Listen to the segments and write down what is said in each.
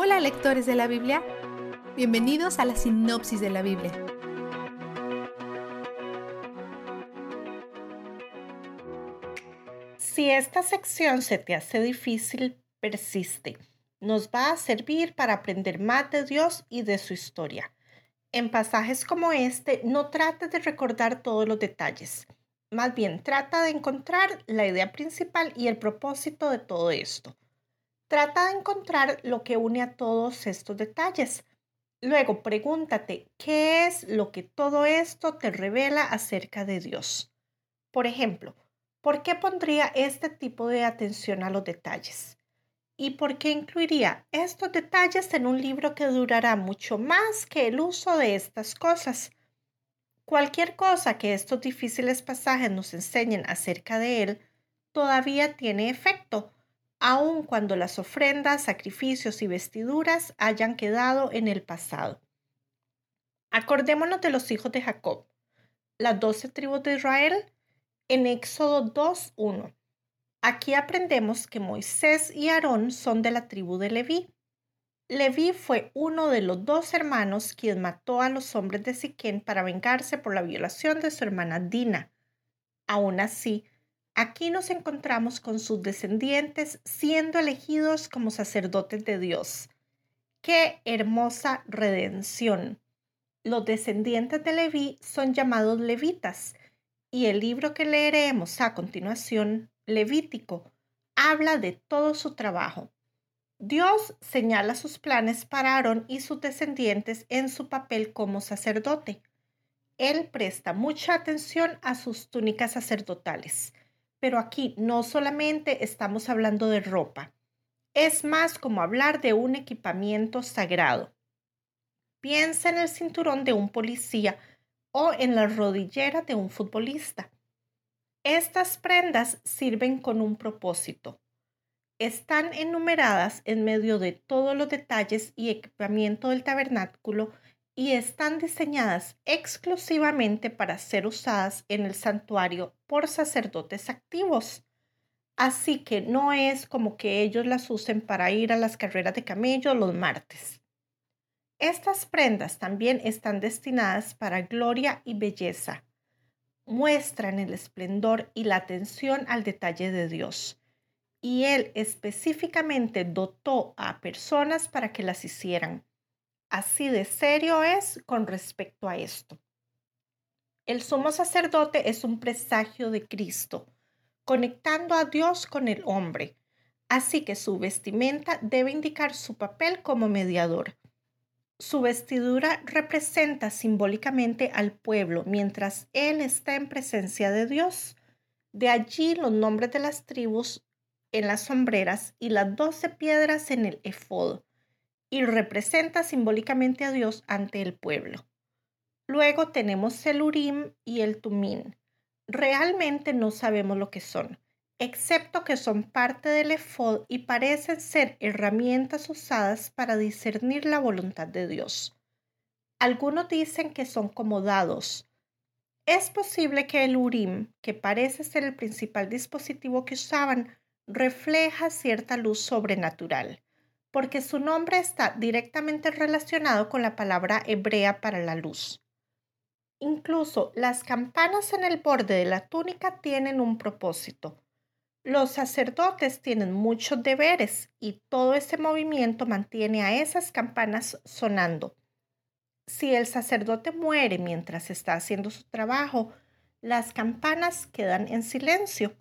Hola lectores de la Biblia, bienvenidos a la sinopsis de la Biblia. Si esta sección se te hace difícil, persiste. Nos va a servir para aprender más de Dios y de su historia. En pasajes como este, no trate de recordar todos los detalles. Más bien, trata de encontrar la idea principal y el propósito de todo esto. Trata de encontrar lo que une a todos estos detalles. Luego, pregúntate, ¿qué es lo que todo esto te revela acerca de Dios? Por ejemplo, ¿por qué pondría este tipo de atención a los detalles? ¿Y por qué incluiría estos detalles en un libro que durará mucho más que el uso de estas cosas? Cualquier cosa que estos difíciles pasajes nos enseñen acerca de él todavía tiene efecto, aun cuando las ofrendas, sacrificios y vestiduras hayan quedado en el pasado. Acordémonos de los hijos de Jacob, las doce tribus de Israel, en Éxodo 2.1. Aquí aprendemos que Moisés y Aarón son de la tribu de Leví. Leví fue uno de los dos hermanos quien mató a los hombres de Siquén para vengarse por la violación de su hermana Dina. Aún así, aquí nos encontramos con sus descendientes siendo elegidos como sacerdotes de Dios. ¡Qué hermosa redención! Los descendientes de Leví son llamados levitas y el libro que leeremos a continuación Levítico habla de todo su trabajo. Dios señala sus planes para Aarón y sus descendientes en su papel como sacerdote. Él presta mucha atención a sus túnicas sacerdotales, pero aquí no solamente estamos hablando de ropa, es más como hablar de un equipamiento sagrado. Piensa en el cinturón de un policía o en la rodillera de un futbolista. Estas prendas sirven con un propósito. Están enumeradas en medio de todos los detalles y equipamiento del tabernáculo y están diseñadas exclusivamente para ser usadas en el santuario por sacerdotes activos. Así que no es como que ellos las usen para ir a las carreras de camello los martes. Estas prendas también están destinadas para gloria y belleza muestran el esplendor y la atención al detalle de Dios. Y Él específicamente dotó a personas para que las hicieran. Así de serio es con respecto a esto. El sumo sacerdote es un presagio de Cristo, conectando a Dios con el hombre. Así que su vestimenta debe indicar su papel como mediador. Su vestidura representa simbólicamente al pueblo mientras él está en presencia de Dios. De allí los nombres de las tribus en las sombreras y las doce piedras en el efod, y representa simbólicamente a Dios ante el pueblo. Luego tenemos el Urim y el Tumín. Realmente no sabemos lo que son, excepto que son parte del efod y parecen ser herramientas usadas para discernir la voluntad de Dios. Algunos dicen que son como dados. Es posible que el Urim, que parece ser el principal dispositivo que usaban, refleja cierta luz sobrenatural, porque su nombre está directamente relacionado con la palabra hebrea para la luz. Incluso las campanas en el borde de la túnica tienen un propósito los sacerdotes tienen muchos deberes y todo ese movimiento mantiene a esas campanas sonando. Si el sacerdote muere mientras está haciendo su trabajo, las campanas quedan en silencio.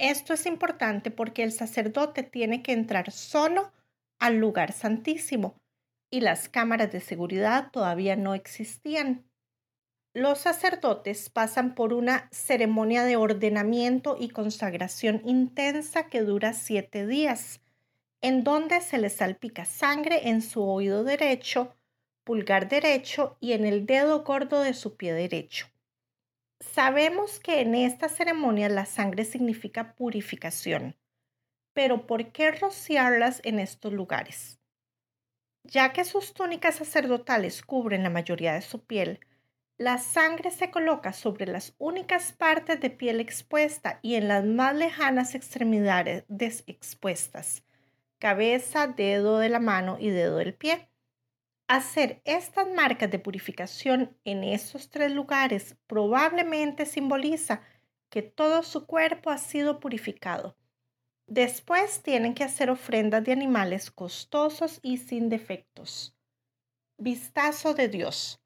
Esto es importante porque el sacerdote tiene que entrar solo al lugar santísimo y las cámaras de seguridad todavía no existían los sacerdotes pasan por una ceremonia de ordenamiento y consagración intensa que dura siete días, en donde se les salpica sangre en su oído derecho, pulgar derecho y en el dedo gordo de su pie derecho. Sabemos que en esta ceremonia la sangre significa purificación, pero ¿por qué rociarlas en estos lugares? Ya que sus túnicas sacerdotales cubren la mayoría de su piel, la sangre se coloca sobre las únicas partes de piel expuesta y en las más lejanas extremidades expuestas. cabeza, dedo de la mano y dedo del pie. Hacer estas marcas de purificación en esos tres lugares probablemente simboliza que todo su cuerpo ha sido purificado. Después tienen que hacer ofrendas de animales costosos y sin defectos. Vistazo de Dios.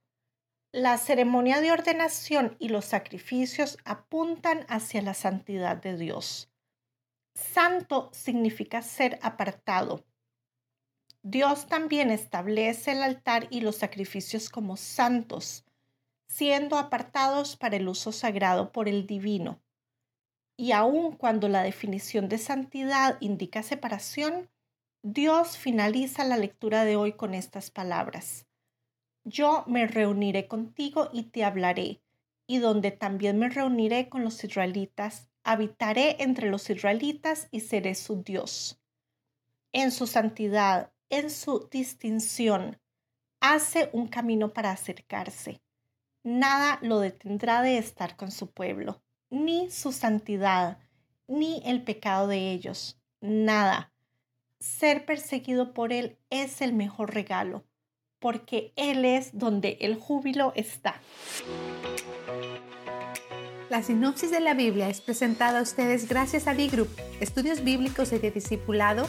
La ceremonia de ordenación y los sacrificios apuntan hacia la santidad de Dios. Santo significa ser apartado. Dios también establece el altar y los sacrificios como santos, siendo apartados para el uso sagrado por el divino. Y aun cuando la definición de santidad indica separación, Dios finaliza la lectura de hoy con estas palabras. Yo me reuniré contigo y te hablaré, y donde también me reuniré con los israelitas, habitaré entre los israelitas y seré su Dios. En su santidad, en su distinción, hace un camino para acercarse. Nada lo detendrá de estar con su pueblo ni su santidad, ni el pecado de ellos, nada. Ser perseguido por Él es el mejor regalo, porque Él es donde el júbilo está. La sinopsis de la Biblia es presentada a ustedes gracias a B-Group, estudios bíblicos y de discipulado